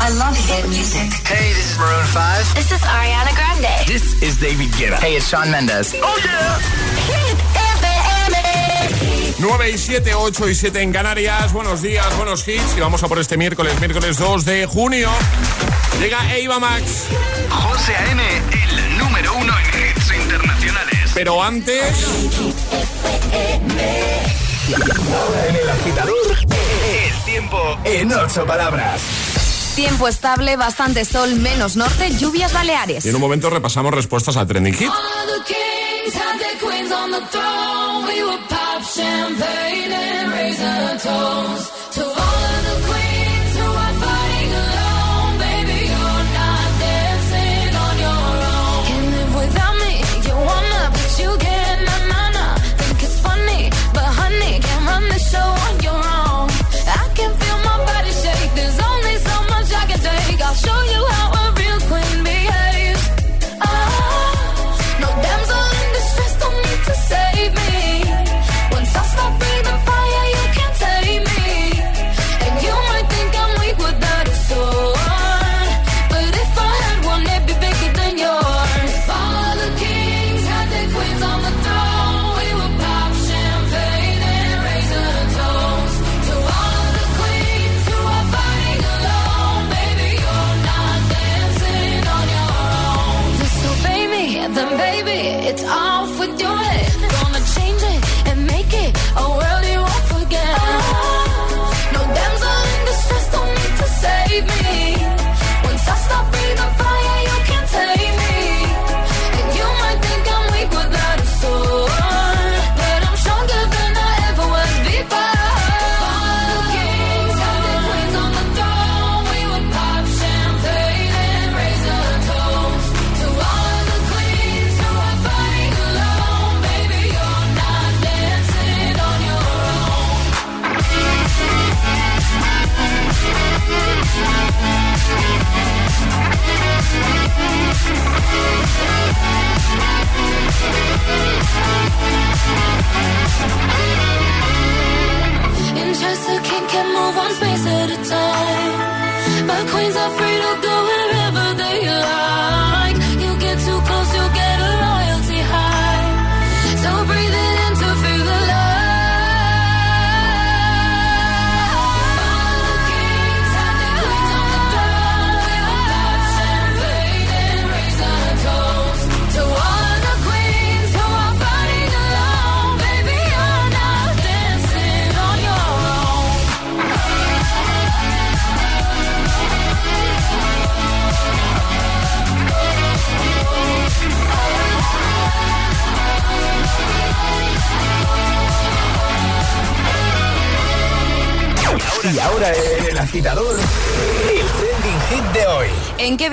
I love hit music. Hey, this is Maroon 5. This is Ariana Grande. This is David Guetta. Hey, it's Sean Mendes. Oh yeah. Hit FM. 9 y 7, 8 y 7 en Canarias. Buenos días, buenos hits. Y vamos a por este miércoles, miércoles 2 de junio. Llega Eva Max. José A.M., el número uno en hits internacionales. Pero antes. Ahora en el agitador, el tiempo en ocho palabras. Tiempo estable, bastante sol, menos norte, lluvias baleares. Y en un momento repasamos respuestas al trending hit. All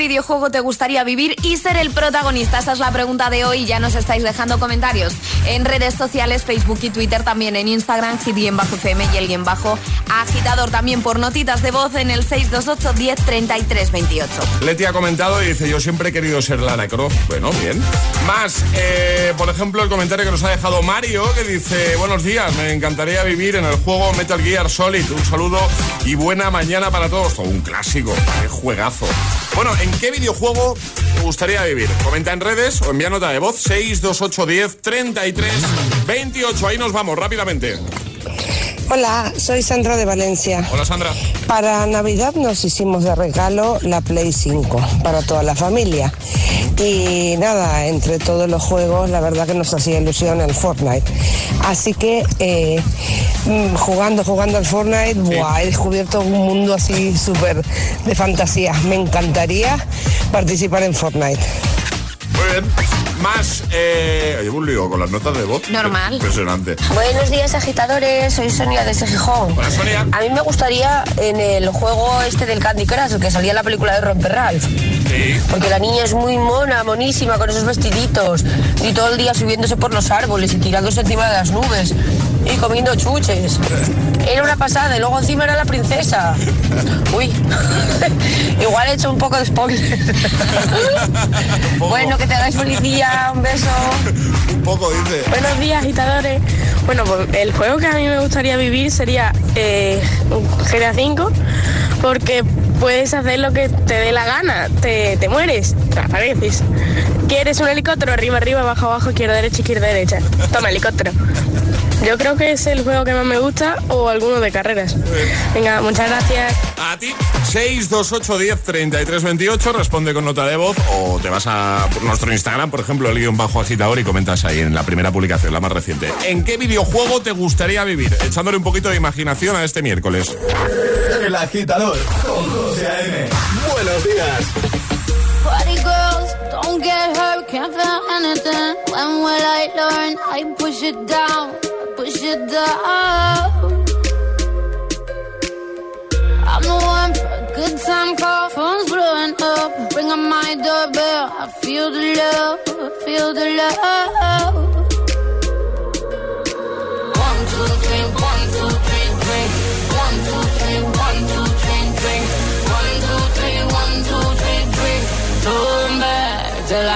videojuego te gustaría vivir y ser el protagonista? Esa es la pregunta de hoy. Ya nos estáis dejando comentarios en redes sociales, Facebook y Twitter, también en Instagram, hit-fm y el guion bajo agitador. También por notitas de voz en el 628 10 33 28. Leti ha comentado y dice, yo siempre he querido ser Lara Croft. Bueno, bien. Más, eh, por ejemplo, el comentario que nos ha dejado Mario, que dice, buenos días, me encantaría vivir en el juego Metal Gear Solid. Un saludo y buena mañana para todos. Todo un clásico, qué juegazo. Bueno, ¿en qué videojuego te gustaría vivir? Comenta en redes o envía nota de voz 628 10 33 28. Ahí nos vamos rápidamente. Hola, soy Sandra de Valencia. Hola Sandra. Para Navidad nos hicimos de regalo la Play 5 para toda la familia. Y nada, entre todos los juegos, la verdad que nos hacía ilusión el Fortnite. Así que eh, mm, jugando, jugando al Fortnite, buah, he descubierto un mundo así súper de fantasía. Me encantaría participar en Fortnite. Muy bien. Más, eh, llevo un lío con las notas de voz. Normal. Impresionante. Buenos días agitadores, soy Sonia desde Gijón. Hola Sonia. A mí me gustaría en el juego este del Candy Crush, el que salía en la película de Romper Ralph. Sí. Porque la niña es muy mona, monísima, con esos vestiditos. Y todo el día subiéndose por los árboles y tirándose encima de las nubes. Y comiendo chuches. Era una pasada y luego encima era la princesa. Uy, igual he hecho un poco de spoiler. bueno, que te hagáis feliz día, un beso. Un poco, dice. Buenos días, agitadores. Bueno, pues el juego que a mí me gustaría vivir sería eh, GTA V, porque puedes hacer lo que te dé la gana. Te, te mueres, desapareces. ¿Quieres un helicóptero? Arriba, arriba, abajo, abajo, izquierda, derecha, izquierda, derecha. Toma, helicóptero. Yo creo que es el juego que más me gusta o alguno de carreras. Venga, muchas gracias. A ti, 628 10 33 28, responde con nota de voz o te vas a nuestro Instagram, por ejemplo, el guion bajo agitador y comentas ahí en la primera publicación, la más reciente. ¿En qué videojuego te gustaría vivir? Echándole un poquito de imaginación a este miércoles. El agitador con José A.M. Buenos días. Party girls, don't get hurt, can't feel anything. When will I learn? I push it down, push it down. I'm the one for a good time call, phone's blowing up. Ring on my doorbell, I feel the love, feel the love. One, two, three, one, two, three, three. One, two, three, one, two, three, three. One, two, three, one, two, three, three. Turn back till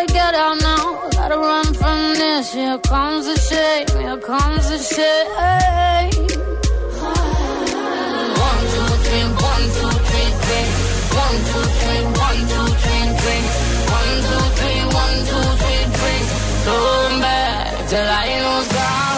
Gotta get out now. Gotta run from this. Here comes the shame. Here comes the shame. One, two, three, one, two, three, three. One, two, three, one, two, three, three. One, two, three, one, two, three, three. Turn back till I lose God. I'm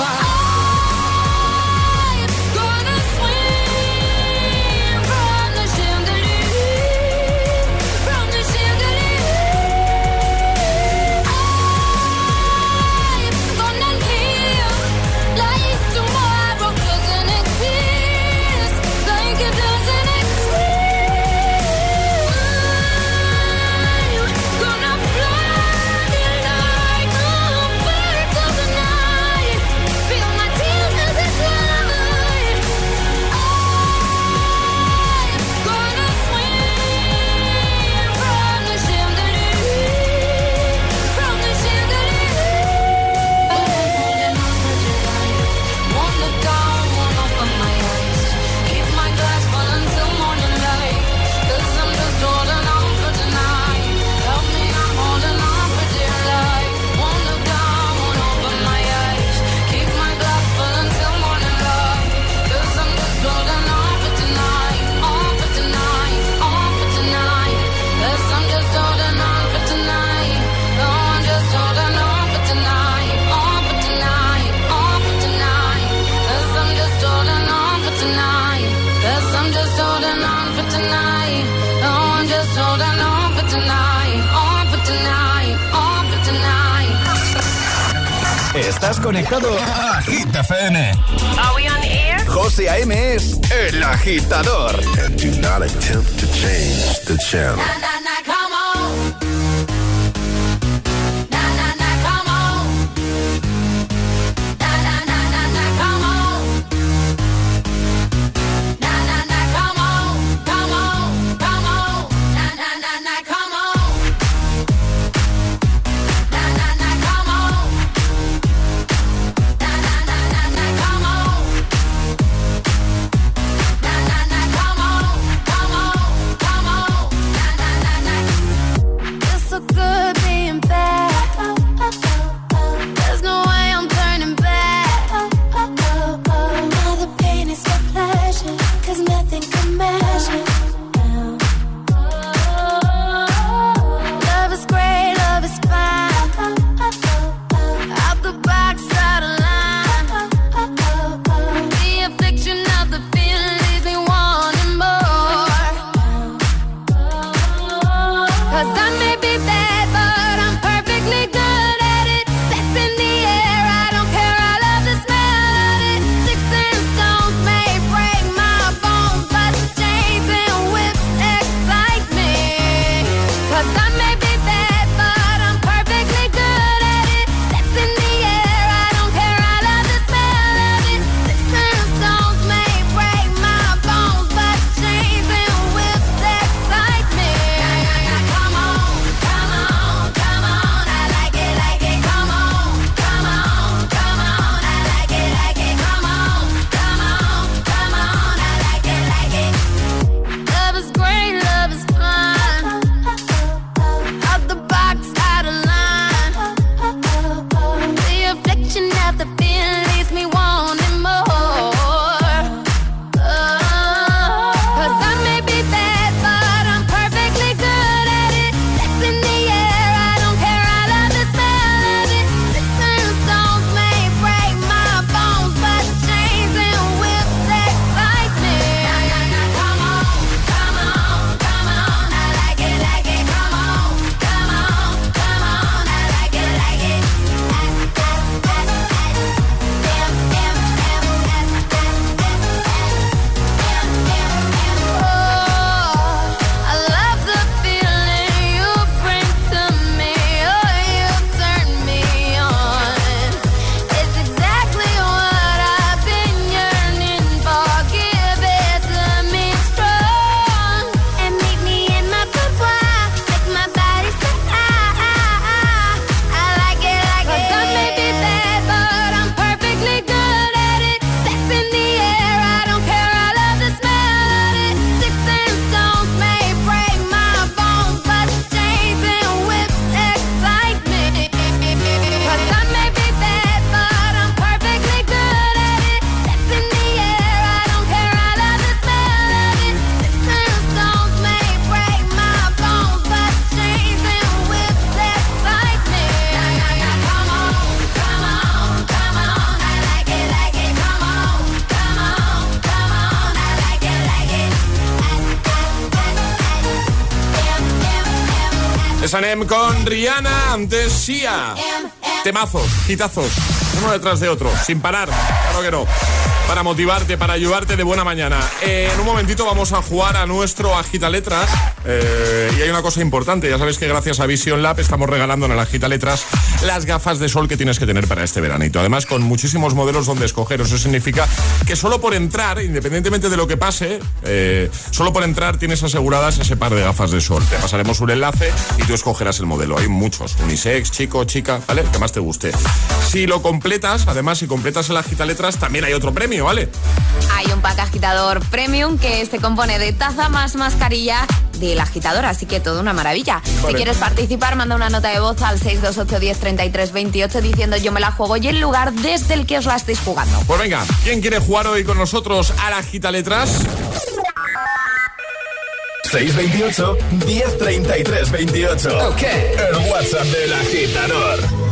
Estás conectado a Hit FM. Are we on air? José A.M. es el agitador. and do not attempt to change the channel. Sanem con Rihanna, antes Sia. Temazos, hitazos, uno detrás de otro, sin parar, claro que no. Para motivarte, para ayudarte de buena mañana. Eh, en un momentito vamos a jugar a nuestro Agita Letras. Eh, y hay una cosa importante, ya sabes que gracias a Vision Lab estamos regalando en el Agita Letras las gafas de sol que tienes que tener para este veranito. Además, con muchísimos modelos donde escoger. Eso significa que solo por entrar, independientemente de lo que pase, eh, solo por entrar tienes aseguradas ese par de gafas de sol. Te pasaremos un enlace y tú escogerás el modelo. Hay muchos, unisex, chico, chica, ¿vale? Que más te guste. Si lo completas, además, si completas el Agita Letras, también hay otro premio, ¿vale? Hay un pack agitador premium que se compone de taza más mascarilla del agitador, así que todo una maravilla. Si quieres participar, manda una nota de voz al 628 10 33 28 diciendo yo me la juego y el lugar desde el que os la estáis jugando. Pues venga, ¿quién quiere jugar hoy con nosotros a la Agita Letras? 628 1033 28. Ok. El WhatsApp del agitador.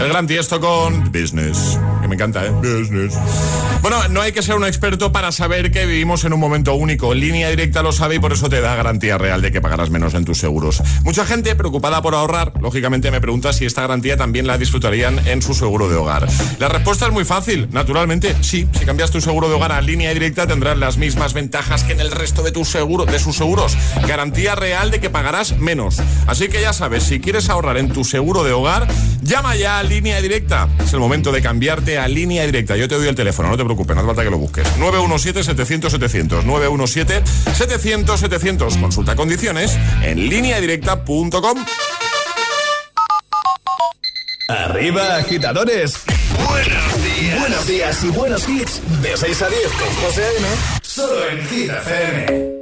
El gran tiesto con Business. Que me encanta, ¿eh? Business. Bueno, no hay que ser un experto para saber que vivimos en un momento único. Línea directa lo sabe y por eso te da garantía real de que pagarás menos en tus seguros. Mucha gente preocupada por ahorrar, lógicamente me pregunta si esta garantía también la disfrutarían en su seguro de hogar. La respuesta es muy fácil, naturalmente, sí. Si cambias tu seguro de hogar a línea directa tendrás las mismas ventajas que en el resto de seguros, de sus seguros. Garantía real de que pagarás menos. Así que ya sabes, si quieres ahorrar en tu seguro de hogar, llama ya a línea directa. Es el momento de cambiarte a línea directa. Yo te doy el teléfono, no te preocupes, no hace falta que lo busques. 917-700-700. 917-700-700. Consulta condiciones en lineadirecta.com. Arriba, agitadores. Buenos días. Buenos días y buenos hits. De 6 a 10 con José A.M. Solo en Hit FM.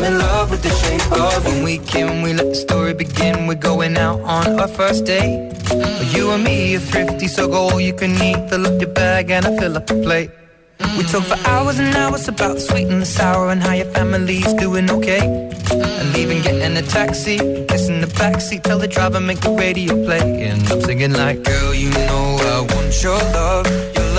I'm in love with the shape of. When we can, we let the story begin. We're going out on our first date. You and me are thrifty, so go all you can eat. Fill up your bag and I fill up the plate. We talk for hours and hours about the sweet and the sour and how your family's doing okay. And leaving, getting a taxi, kissing the backseat, tell the driver make the radio play. And I'm singing like, girl, you know I want your love.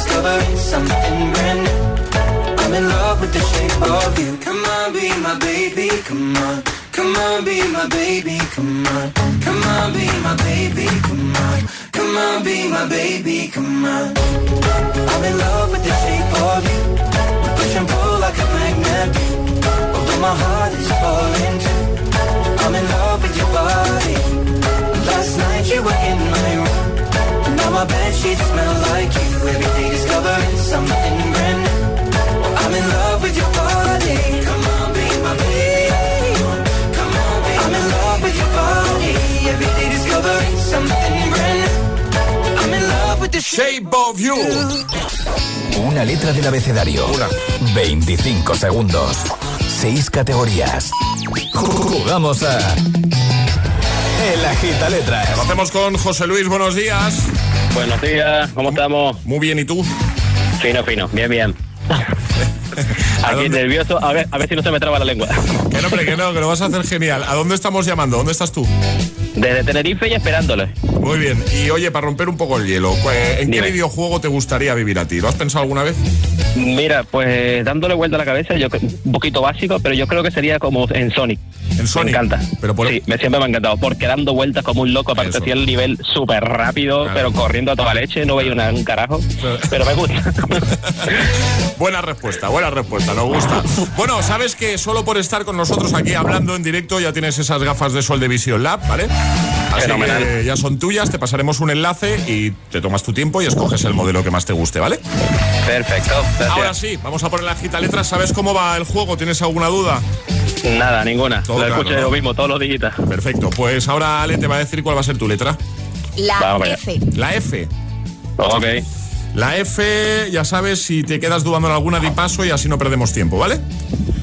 Discovering something brand new. I'm in love with the shape of you. Come on, be my baby. Come on. Come on, be my baby. Come on. Come on, be my baby. Come on. Come on, be my baby. Come on. I'm in love with the shape of you. We push and pull like a magnet. Although my heart is falling too. Shape of you. Una letra del abecedario. 25 segundos. 6 categorías. Jugamos a. El agita letras. Lo hacemos con José Luis, buenos días. Buenos días, ¿cómo estamos? Muy bien, ¿y tú? Fino, fino, bien, bien. Aquí nervioso, a ver, a ver si no se me traba la lengua. Que no, hombre, que no, que lo vas a hacer genial. ¿A dónde estamos llamando? ¿Dónde estás tú? Desde Tenerife y esperándole. Muy bien. Y oye, para romper un poco el hielo, ¿en qué videojuego te gustaría vivir a ti? ¿Lo has pensado alguna vez? Mira, pues dándole vuelta a la cabeza, yo un poquito básico, pero yo creo que sería como en Sonic. En Sonic. Me encanta. Pero por- Sí, me, siempre me ha encantado, porque dando vueltas como un loco, aparte hacía el nivel súper rápido, Claro. pero corriendo a toda leche, no veía un carajo, pero me gusta. Buena respuesta, buena respuesta, nos gusta. Bueno, sabes que solo por estar con nosotros aquí hablando en directo ya tienes esas gafas de sol de Vision Lab, ¿vale? Así Fenomenal. que ya son tuyas, te pasaremos un enlace y te tomas tu tiempo y escoges el modelo que más te guste, ¿vale? Perfecto, gracias. Ahora sí, vamos a poner la gita letras. ¿Sabes cómo va el juego? ¿Tienes alguna duda? Nada, ninguna. Todo lo claro, escucho ¿no? lo mismo, todos los dígitos. Perfecto, pues ahora Ale te va a decir cuál va a ser tu letra. La. F. La F. Ok. La F, ya sabes, si te quedas dudando en alguna, di paso y así no perdemos tiempo, ¿vale?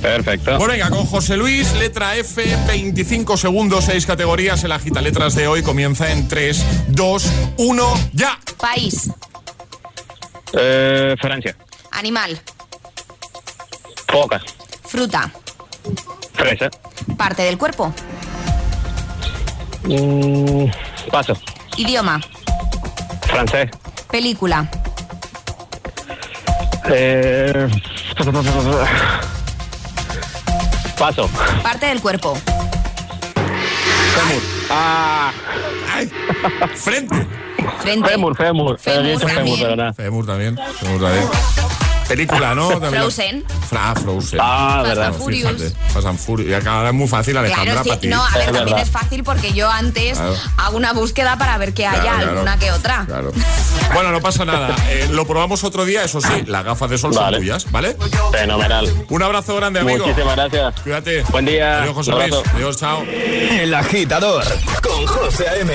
Perfecto. Bueno, venga, con José Luis, letra F, 25 segundos, 6 categorías. El agita letras de hoy comienza en 3, 2, 1, ya. País. Eh, Francia. Animal. Foca. Fruta. Fresa. Parte del cuerpo. Mm, paso. Idioma. Francés. Película. Eh, paso. Parte del cuerpo. Fémur. Ah. Ay, frente. Frente. Fémur, fémur. Fémur dicho también. fémur, también. Femur también. Película, ¿no? Frozen. Fra- Frozen. Ah, Fast verdad. and Furious. Fíjate, Fast and Furious. Y acá es muy fácil, Alejandra, Claro, sí. para ti. No, a ver, Es también verdad. es fácil porque yo antes Claro. hago una búsqueda para ver que haya Claro, claro. alguna que otra. Claro. Bueno, no pasa nada. Eh, lo probamos otro día, eso sí, las gafas de sol son Vale. tuyas, ¿vale? Fenomenal. Un abrazo grande, amigo. Muchísimas gracias. Cuídate. Buen día. Adiós, José Luis. Adiós, chao. El agitador con José A.M.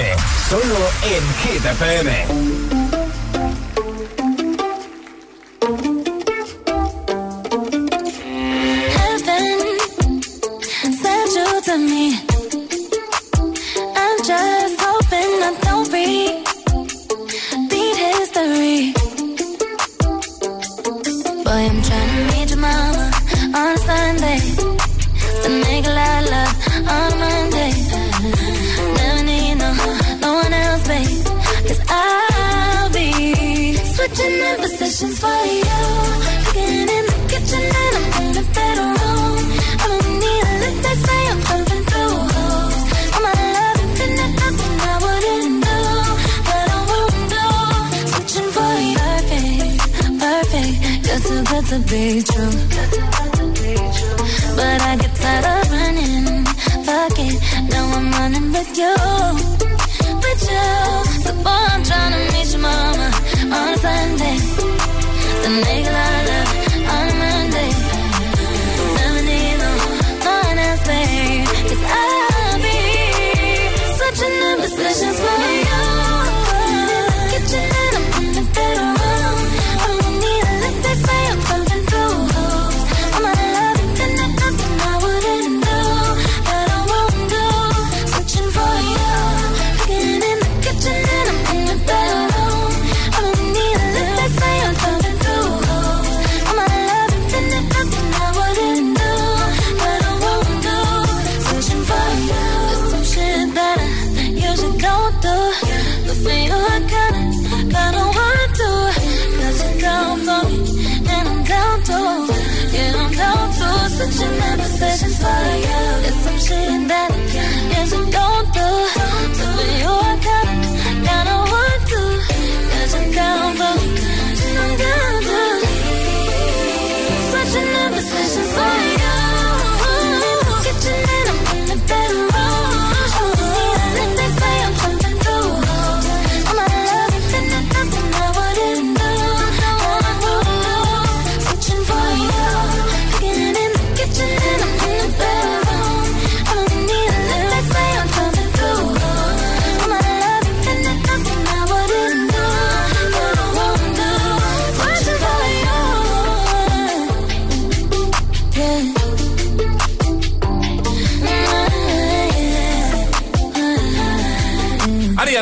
Solo en Hit switching in positions for you. Cooking in the kitchen and I'm in the bedroom. I don't need a lift, they say I'm jumping through holes. All my love infinite, nothing I wouldn't do. But I won't do. Switching for you. Perfect, perfect. You're too good to be true. But I get tired of running. Fuck it, now I'm running with you. With you. So boy, I'm trying to meet your mama on a Sunday. Then make a lot of love on a Monday.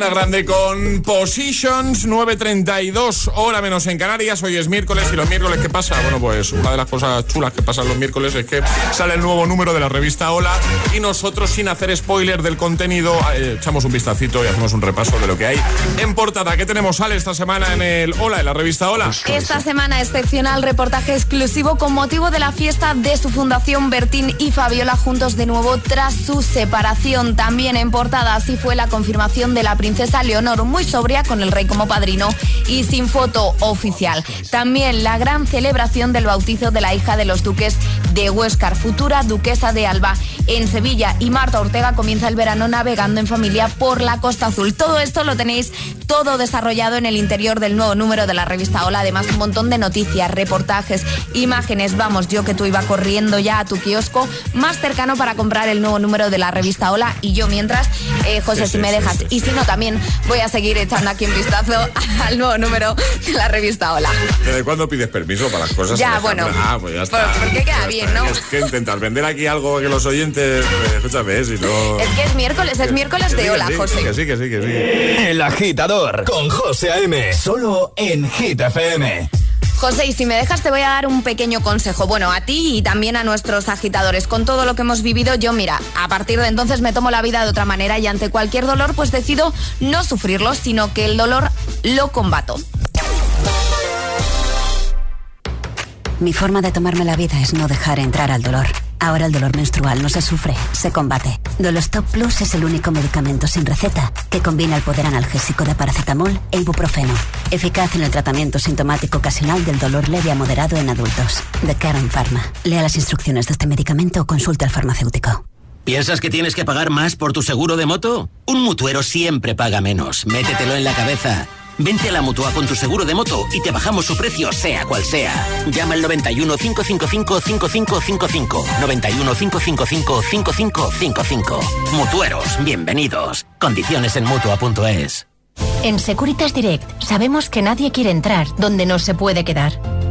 Ariana Grande con Positions 9.32, hora menos en Canarias. Hoy es miércoles y los miércoles, ¿qué pasa? Bueno, pues una de las cosas chulas que pasan los miércoles es que sale el nuevo número de la revista Hola y nosotros, sin hacer spoiler del contenido, eh, echamos un vistacito y hacemos un repaso de lo que hay en portada. ¿Qué tenemos, Ale, esta semana en el Hola, en la revista Hola? Esta semana excepcional reportaje exclusivo con motivo de la fiesta de su fundación Bertín y Fabiola juntos de nuevo tras su separación. También en portada así fue la confirmación de la princesa Leonor muy sobria con el rey como padrino y sin foto oficial. También la gran celebración del bautizo de la hija de los duques de Huéscar, futura duquesa de Alba en Sevilla y Marta Ortega comienza el verano navegando en familia por la Costa Azul. Todo esto lo tenéis todo desarrollado en el interior del nuevo número de la revista Hola. Además, un montón de noticias, reportajes, imágenes. Vamos, yo que tú iba corriendo ya a tu kiosco más cercano para comprar el nuevo número de la revista Hola. Y yo mientras, eh, José, Sí, si sí, me dejas, sí, y si no, también voy a seguir echando aquí un vistazo al nuevo número de la revista Hola. ¿Desde cuándo pides permiso para las cosas? Ya, Alejandra? bueno. Ah, pues ya está. Por- porque queda Ya bien, está. ¿no? Es que intentas vender aquí algo que los oyentes. eh, escúchame, si no. Es que es miércoles, es miércoles Que de que Hola, sí, José. Que sí, que sí, que sí. El agitador con José A.M. Solo en Hit FM. José, y si me dejas te voy a dar un pequeño consejo. Bueno, a ti y también a nuestros agitadores. Con todo lo que hemos vivido, yo mira, a partir de entonces me tomo la vida de otra manera y ante cualquier dolor pues decido no sufrirlo, sino que el dolor lo combato. Mi forma de tomarme la vida es no dejar entrar al dolor. Ahora el dolor menstrual no se sufre, se combate. Dolostop Plus es el único medicamento sin receta que combina el poder analgésico de paracetamol e ibuprofeno. Eficaz en el tratamiento sintomático ocasional del dolor leve a moderado en adultos. De Karen Pharma. Lea las instrucciones de este medicamento o consulte al farmacéutico. ¿Piensas que tienes que pagar más por tu seguro de moto? Un mutuero siempre paga menos. Métetelo en la cabeza. Vente a la mutua con tu seguro de moto y te bajamos su precio, sea cual sea. Llama al 91 555 5555. 91 555 5555. Mutueros, bienvenidos. Condiciones en mutua.es. En Securitas Direct sabemos que nadie quiere entrar donde no se puede quedar.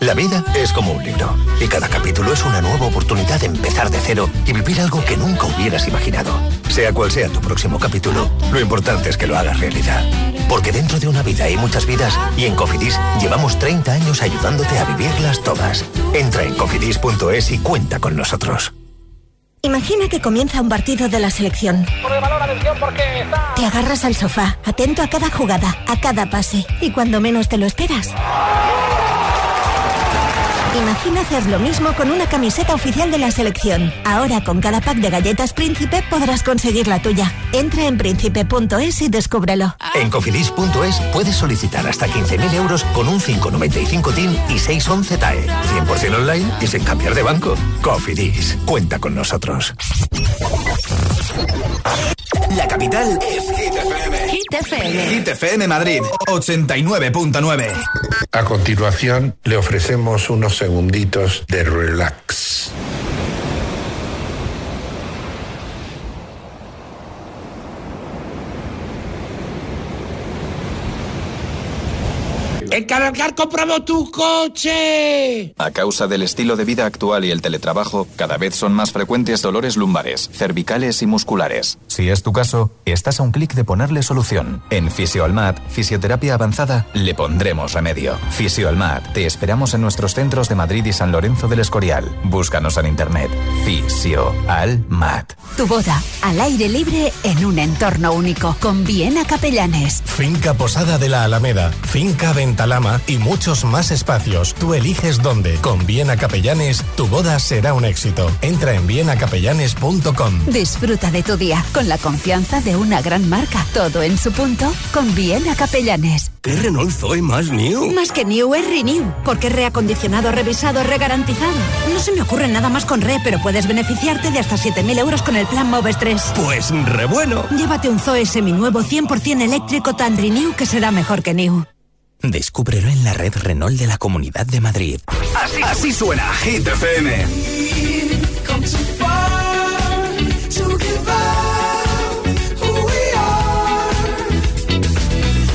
La vida es como un libro y cada capítulo es una nueva oportunidad de empezar de cero y vivir algo que nunca hubieras imaginado. Sea cual sea tu próximo capítulo, lo importante es que lo hagas realidad. Porque dentro de una vida hay muchas vidas y en Cofidis llevamos 30 años ayudándote a vivirlas todas. Entra en cofidis.es y cuenta con nosotros. Imagina que comienza un partido de la selección. Te agarras al sofá, atento a cada jugada, a cada pase, y cuando menos te lo esperas. Imagina hacer lo mismo con una camiseta oficial de la selección. Ahora con cada pack de galletas Príncipe podrás conseguir la tuya. Entra en príncipe.es y descúbrelo. En cofidis.es puedes solicitar hasta 15.000 euros con un 595 TIN y 611 TAE. 100% online y sin cambiar de banco. Cofidis, cuenta con nosotros. La capital es Hit FM. Hit FM. Hit FM Madrid, 89.9. A continuación, le ofrecemos unos segunditos de relax. ¡En Cabalgar compramos tu coche! A causa del estilo de vida actual y el teletrabajo, cada vez son más frecuentes dolores lumbares, cervicales y musculares. Si es tu caso, estás a un clic de ponerle solución. En Fisioalmat, Fisioterapia Avanzada, le pondremos remedio. Fisioalmat, te esperamos en nuestros centros de Madrid y San Lorenzo del Escorial. Búscanos en internet. Fisioalmat. Tu boda, al aire libre, en un entorno único, con Viena Capellanes. Finca Posada de la Alameda, Finca Y muchos más espacios. Tú eliges dónde. Con Viena Capellanes, tu boda será un éxito. Entra en vienacapellanes.com. Disfruta de tu día con la confianza de una gran marca. Todo en su punto con Viena Capellanes. ¿Qué Renault Zoe más new? Más que New es Renew, porque es reacondicionado, revisado, regarantizado. No se me ocurre nada más con Re, pero puedes beneficiarte de hasta 7.000 euros con el plan Moves 3. Pues re bueno. Llévate un Zoe seminuevo 100% eléctrico tan Renew que será mejor que New. Descúbrelo en la red Renault de la Comunidad de Madrid. Así, así suena Hit FM.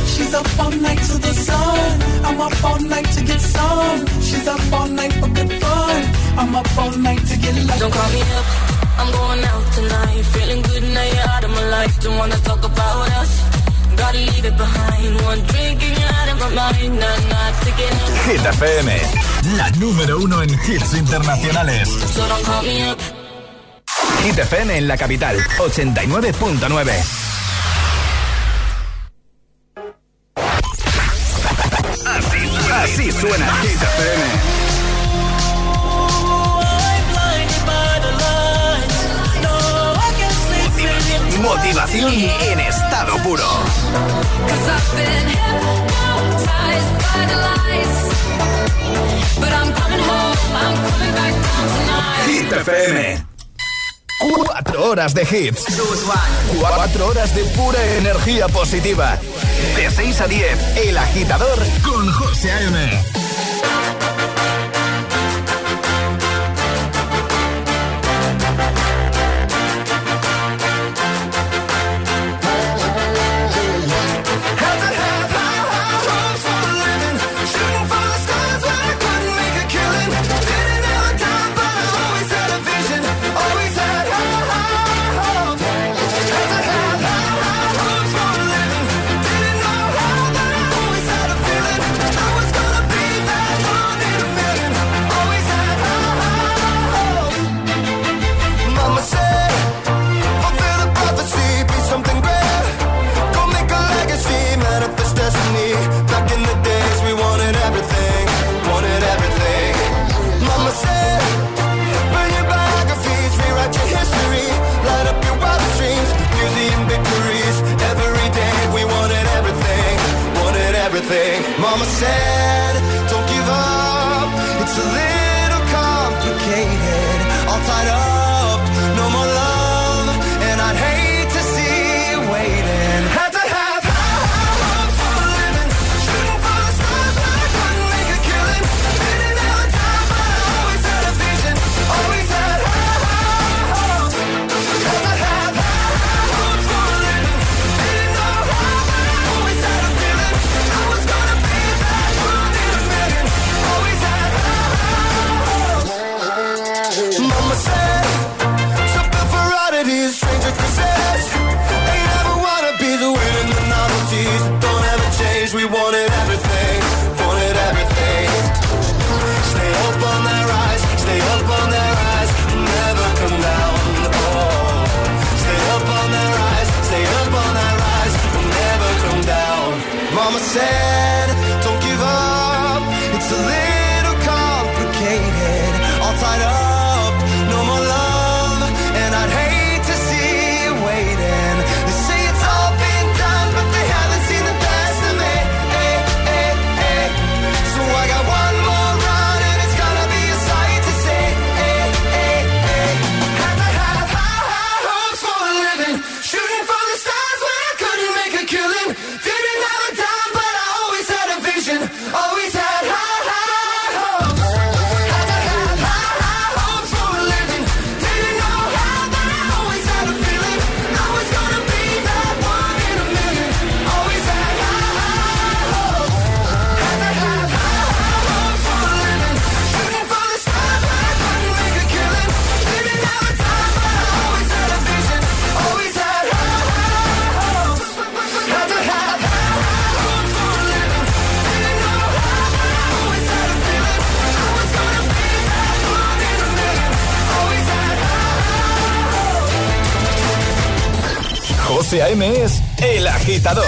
She's up all night to the sun. I'm up all night to get some. She's up all night for good fun. I'm up all night to get love. Don't call me up. I'm going out tonight. Feeling good now you're out of my life. Don't wanna talk about us. Gotta leave it behind. One drink and you're Hit FM, la número uno en hits internacionales. Hit FM en la capital, 89.9. Así, así suena Hit FM. Motivación en estado puro. Hit FM. Cuatro horas de hits. Cuatro horas de pura energía positiva. De 6 a 10, El Agitador con José A.M. mama said. Es El Agitador.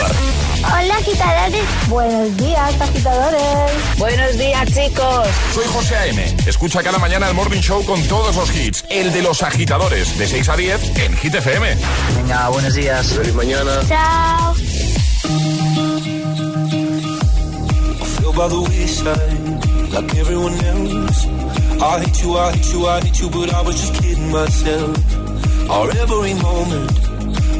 Hola, agitadores. Buenos días, agitadores. Buenos días, chicos. Soy José A.M. Escucha cada mañana el Morning Show con todos los hits. El de los agitadores, de 6 a 10 en Hit FM. Venga, buenos días. Feliz mañana. Chao. by the wayside, like everyone else. I hate you, I hate you, I hate you, but I was just kidding myself. Our every moment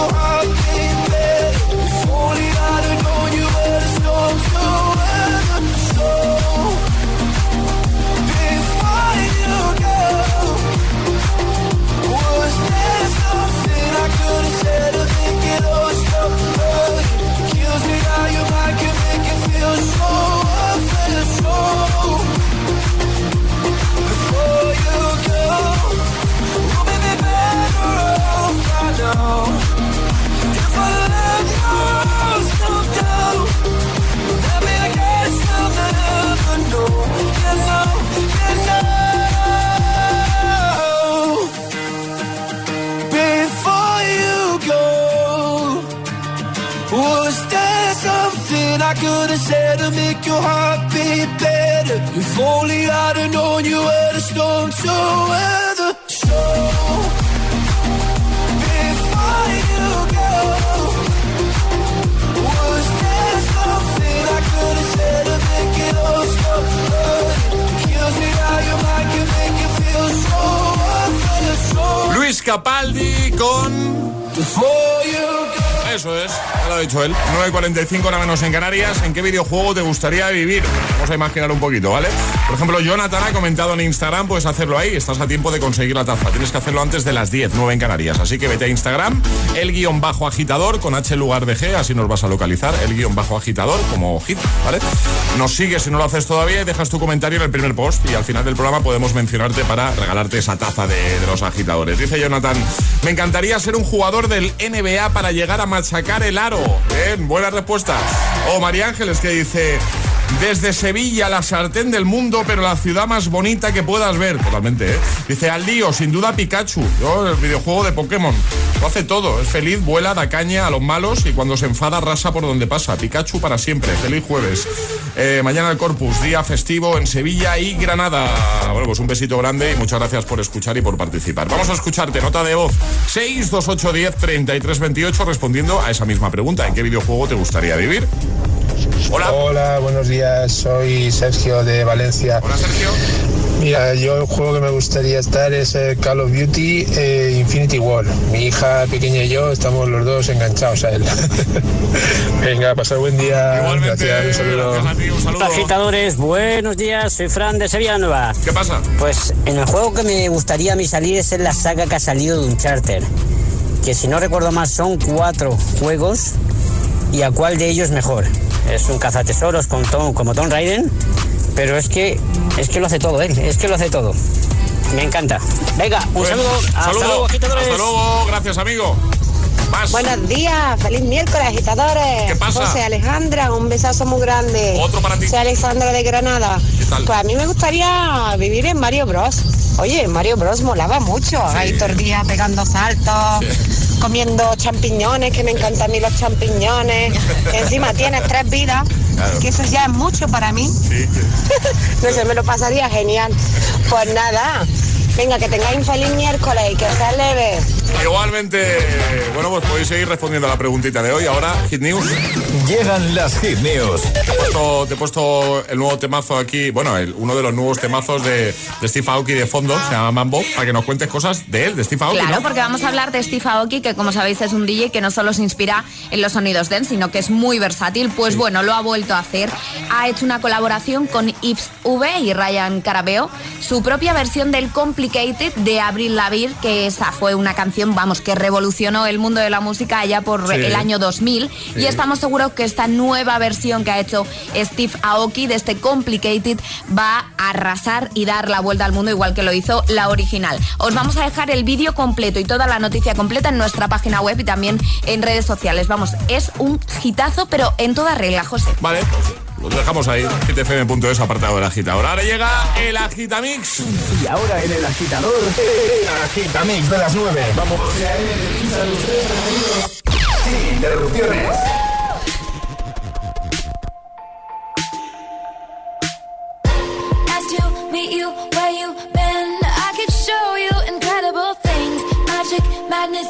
know how your heart beat better? If only I'd have known you were the storm to weather. So before you go, was there something I could have said to make it all stop hurting? Kills me how your mind can make you feel so unfair. Luis Capaldi con... Eso es, ya lo ha dicho él. 9.45 hora menos en Canarias. ¿En qué videojuego te gustaría vivir? Vamos a imaginar un poquito, ¿vale? Por ejemplo, Jonathan ha comentado en Instagram, puedes hacerlo ahí. Estás a tiempo de conseguir la taza. Tienes que hacerlo antes de las 10, 9 en Canarias. Así que vete a Instagram, el guion bajo agitador con H lugar de G, así nos vas a localizar. El guion bajo agitador como hit, ¿vale? Nos sigues si no lo haces todavía y dejas tu comentario en el primer post. Y al final del programa podemos mencionarte para regalarte esa taza de, de los agitadores. Dice Jonathan, me encantaría ser un jugador del NBA para llegar a machacar el aro. Bien, buena respuesta. O María Ángeles que dice, desde Sevilla, la sartén del mundo, pero la ciudad más bonita que puedas ver. Totalmente, ¿eh? Dice, al lío, sin duda Pikachu. El videojuego de Pokémon. Lo hace todo. Es feliz, vuela, da caña a los malos y cuando se enfada rasa por donde pasa. Pikachu para siempre. Feliz jueves. Eh, mañana el Corpus, día festivo en Sevilla y Granada. Bueno, pues un besito grande y muchas gracias por escuchar y por participar. Vamos a escucharte, nota de voz 62810 3328 respondiendo a esa misma pregunta. ¿En qué videojuego te gustaría vivir? Hola. Hola, buenos días. Soy Sergio de Valencia. Hola, Sergio. Mira, yo el juego que me gustaría estar es el Call of Duty eh, Infinity War. Mi hija pequeña y yo estamos los dos enganchados a él. Venga, pasar buen día. Igualmente, Gracias, un saludo. gracias a ti, un saludo. Agitadores, buenos días, soy Fran de Sevilla Nueva. ¿Qué pasa? Pues en el juego que me gustaría a mí salir es en la saga que ha salido de un charter. Que si no recuerdo más son cuatro juegos y a cuál de ellos mejor. Es un cazatesoros con Tom, como Tom Raiden, pero es que es que lo hace todo él, es que lo hace todo. Me encanta. Venga, un Pues, saludo. Hasta saludo. luego, agitadores. Hasta luego, gracias amigo. Más. Buenos días, feliz miércoles, agitadores. ¿Qué pasa? José Alejandra, un besazo muy grande. Otro para ti. Soy Alexandra de Granada. tal? Pues a mí me gustaría vivir en Mario Bros. Oye, Mario Bros molaba mucho. Ahí todo el día pegando saltos, comiendo champiñones, que me encantan a mí los champiñones. Que encima tienes tres vidas, que eso ya es mucho para mí. no sé, me lo pasaría genial. Pues nada, venga, que tengáis un feliz miércoles y que sea leve. Igualmente, bueno, pues podéis seguir respondiendo a la preguntita de hoy. Ahora, Hit News. Llegan las Hit News. Te he puesto, te he puesto el nuevo temazo aquí, bueno, el- uno de los nuevos temazos de, de Steve Aoki de fondo, se llama Mambo, para que nos cuentes cosas de él, de Steve Aoki. Claro, ¿no? porque vamos a hablar de Steve Aoki, que como sabéis es un DJ que no solo se inspira en los sonidos dance, sino que es muy versátil. Pues bueno, lo ha vuelto a hacer. Ha hecho una colaboración con Yves V y Ryan Carabeo, su propia versión del Complicated de Avril Lavigne, que esa fue una canción, vamos, que revolucionó el mundo de la música allá por Sí. el año 2000. Sí. Y estamos seguros que esta nueva versión que ha hecho Steve Aoki de este Complicated va a arrasar y dar la vuelta al mundo igual que lo hizo la original. Os vamos a dejar el vídeo completo y toda la noticia completa en nuestra página web y también en redes sociales. Vamos, es un hitazo, pero en toda regla, José. Vale, pues lo dejamos ahí, hitfm.es, apartado de la agita. Ahora llega el Agitamix. Y ahora en el agitador, el agitamix de las 9. Vamos. Sin interrupciones. Asked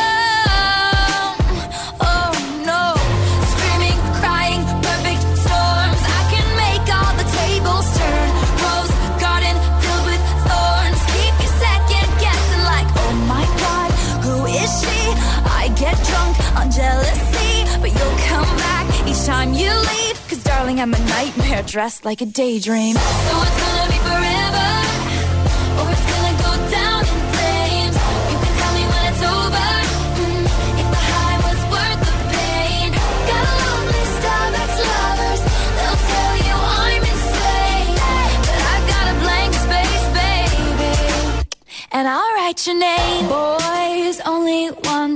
I'm a nightmare dressed like a daydream. So it's gonna be forever, or it's gonna go down in flames. You can tell me when it's over. Mm, if the high was worth the pain. Got lovers, they'll tell you I'm insane. But I got a blank space, baby. And I'll write your name. Boys only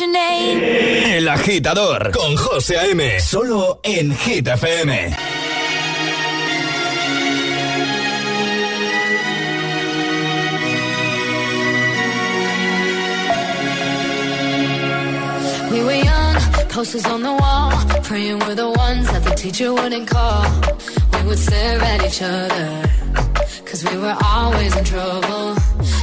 El agitador con José A.M. Solo en Hit FM. We were young, posters on the wall, praying we're the ones that the teacher wouldn't call. We would stare at each other, cause we were always in trouble.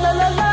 啦啦啦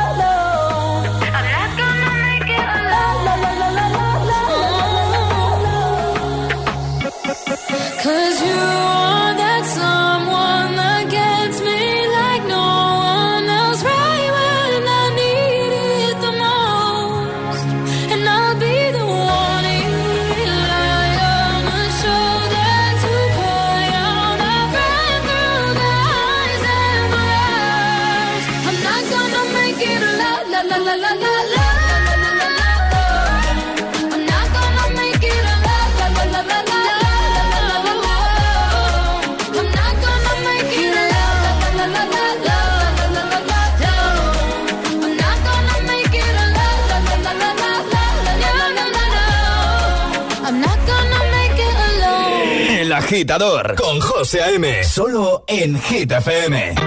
con José A.M. Solo en Hit FM.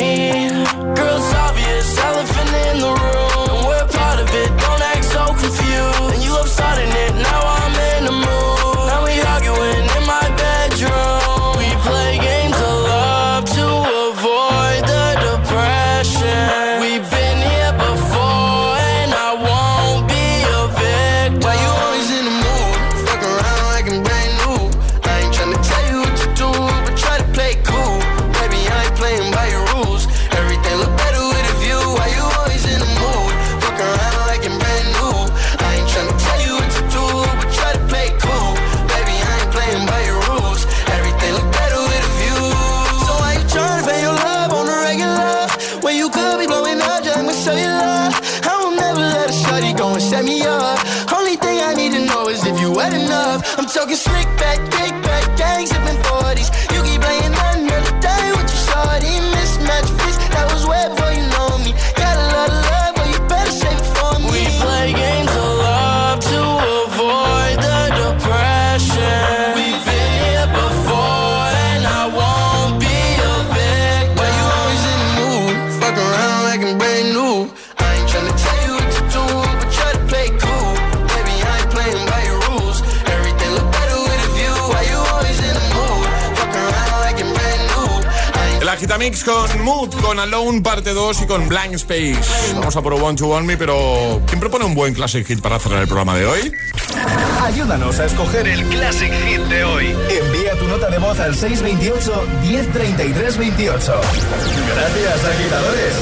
Con Mood, con Alone parte 2 y con Blank Space. Vamos a por One to One Me, pero ¿quién propone un buen classic hit para cerrar el programa de hoy? Ayúdanos a escoger el classic hit de hoy. Envía tu nota de voz al 628 103328. Gracias, agitadores.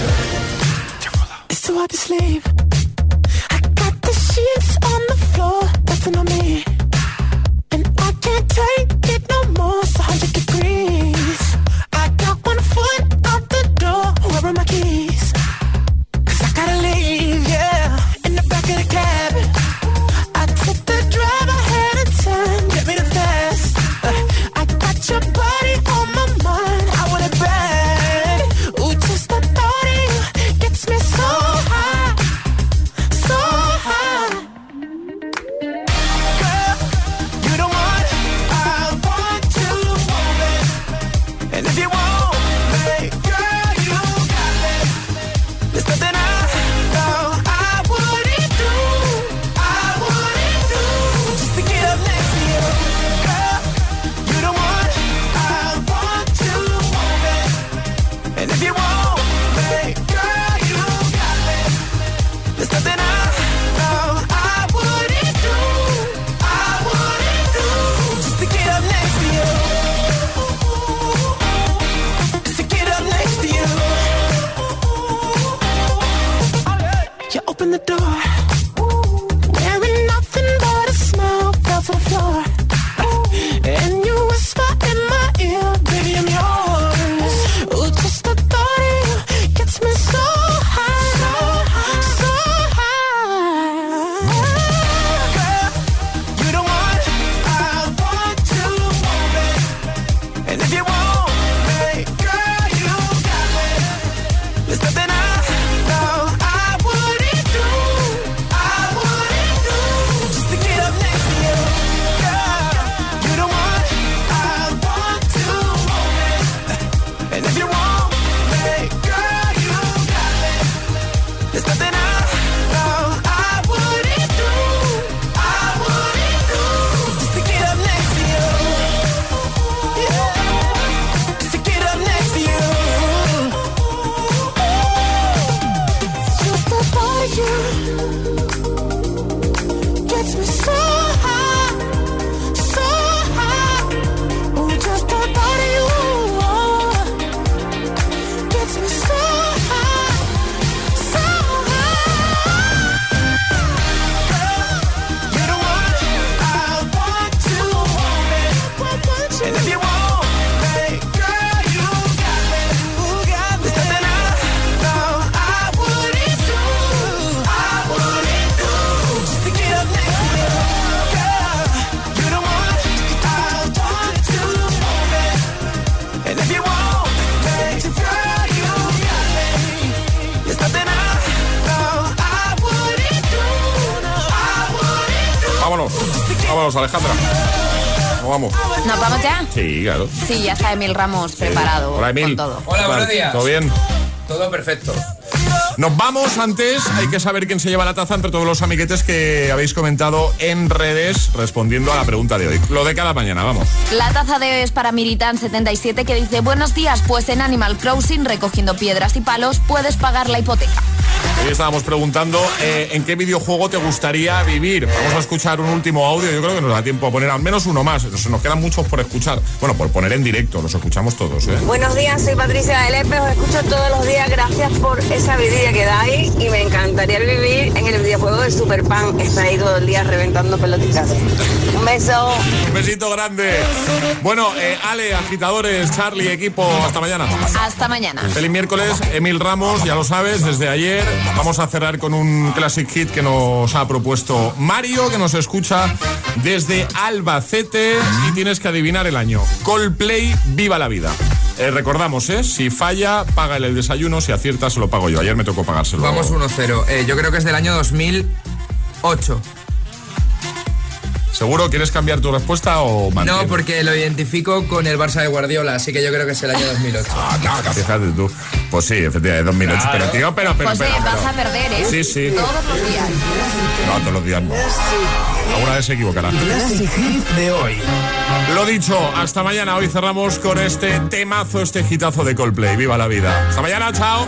Sí, claro. Sí, ya está Emil Ramos preparado Hola, Emil. con todo. Hola, buenos días. ¿Todo bien? Todo perfecto. Nos vamos antes, hay que saber quién se lleva la taza entre todos los amiguetes que habéis comentado en redes respondiendo a la pregunta de hoy. Lo de cada mañana, vamos. La taza de hoy es para Miritan77 que dice Buenos días, pues en Animal Crossing recogiendo piedras y palos puedes pagar la hipoteca. Hoy estábamos preguntando eh, en qué videojuego te gustaría vivir. Vamos a escuchar un último audio, yo creo que nos da tiempo a poner al menos uno más. Se nos quedan muchos por escuchar. Bueno, por poner en directo, los escuchamos todos. ¿eh? Buenos días, soy Patricia de Lepe, os escucho todos los días, gracias por esa vidilla que dais y me encantaría vivir en el videojuego de Super Pan, está ahí todo el día reventando pelotitas. Un beso. Un besito grande. Bueno, eh, Ale, agitadores, Charlie, equipo, hasta mañana. Hasta mañana. Feliz miércoles, Emil Ramos, ya lo sabes, desde ayer. Vamos a cerrar con un classic hit que nos ha propuesto Mario, que nos escucha desde Albacete y tienes que adivinar el año. Coldplay, viva la vida. Eh, recordamos, ¿eh? Si falla, paga el desayuno, si acierta, se lo pago yo. Ayer me tocó pagárselo. Vamos 1-0. Eh, yo creo que es del año 2008. ¿Seguro quieres cambiar tu respuesta o mantienes? No, porque lo identifico con el Barça de Guardiola, así que yo creo que es el año 2008. Ah, Fíjate tú. Pues sí, efectivamente, 2008. Claro. Pero, tío, pero, pero, José, pero, pero. vas a perder, ¿eh? Sí, sí. Todos los días. No, todos los días no. Alguna vez se equivocará. De hoy. Lo dicho, hasta mañana. Hoy cerramos con este temazo, este hitazo de Coldplay. Viva la vida. Hasta mañana, chao.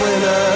winner.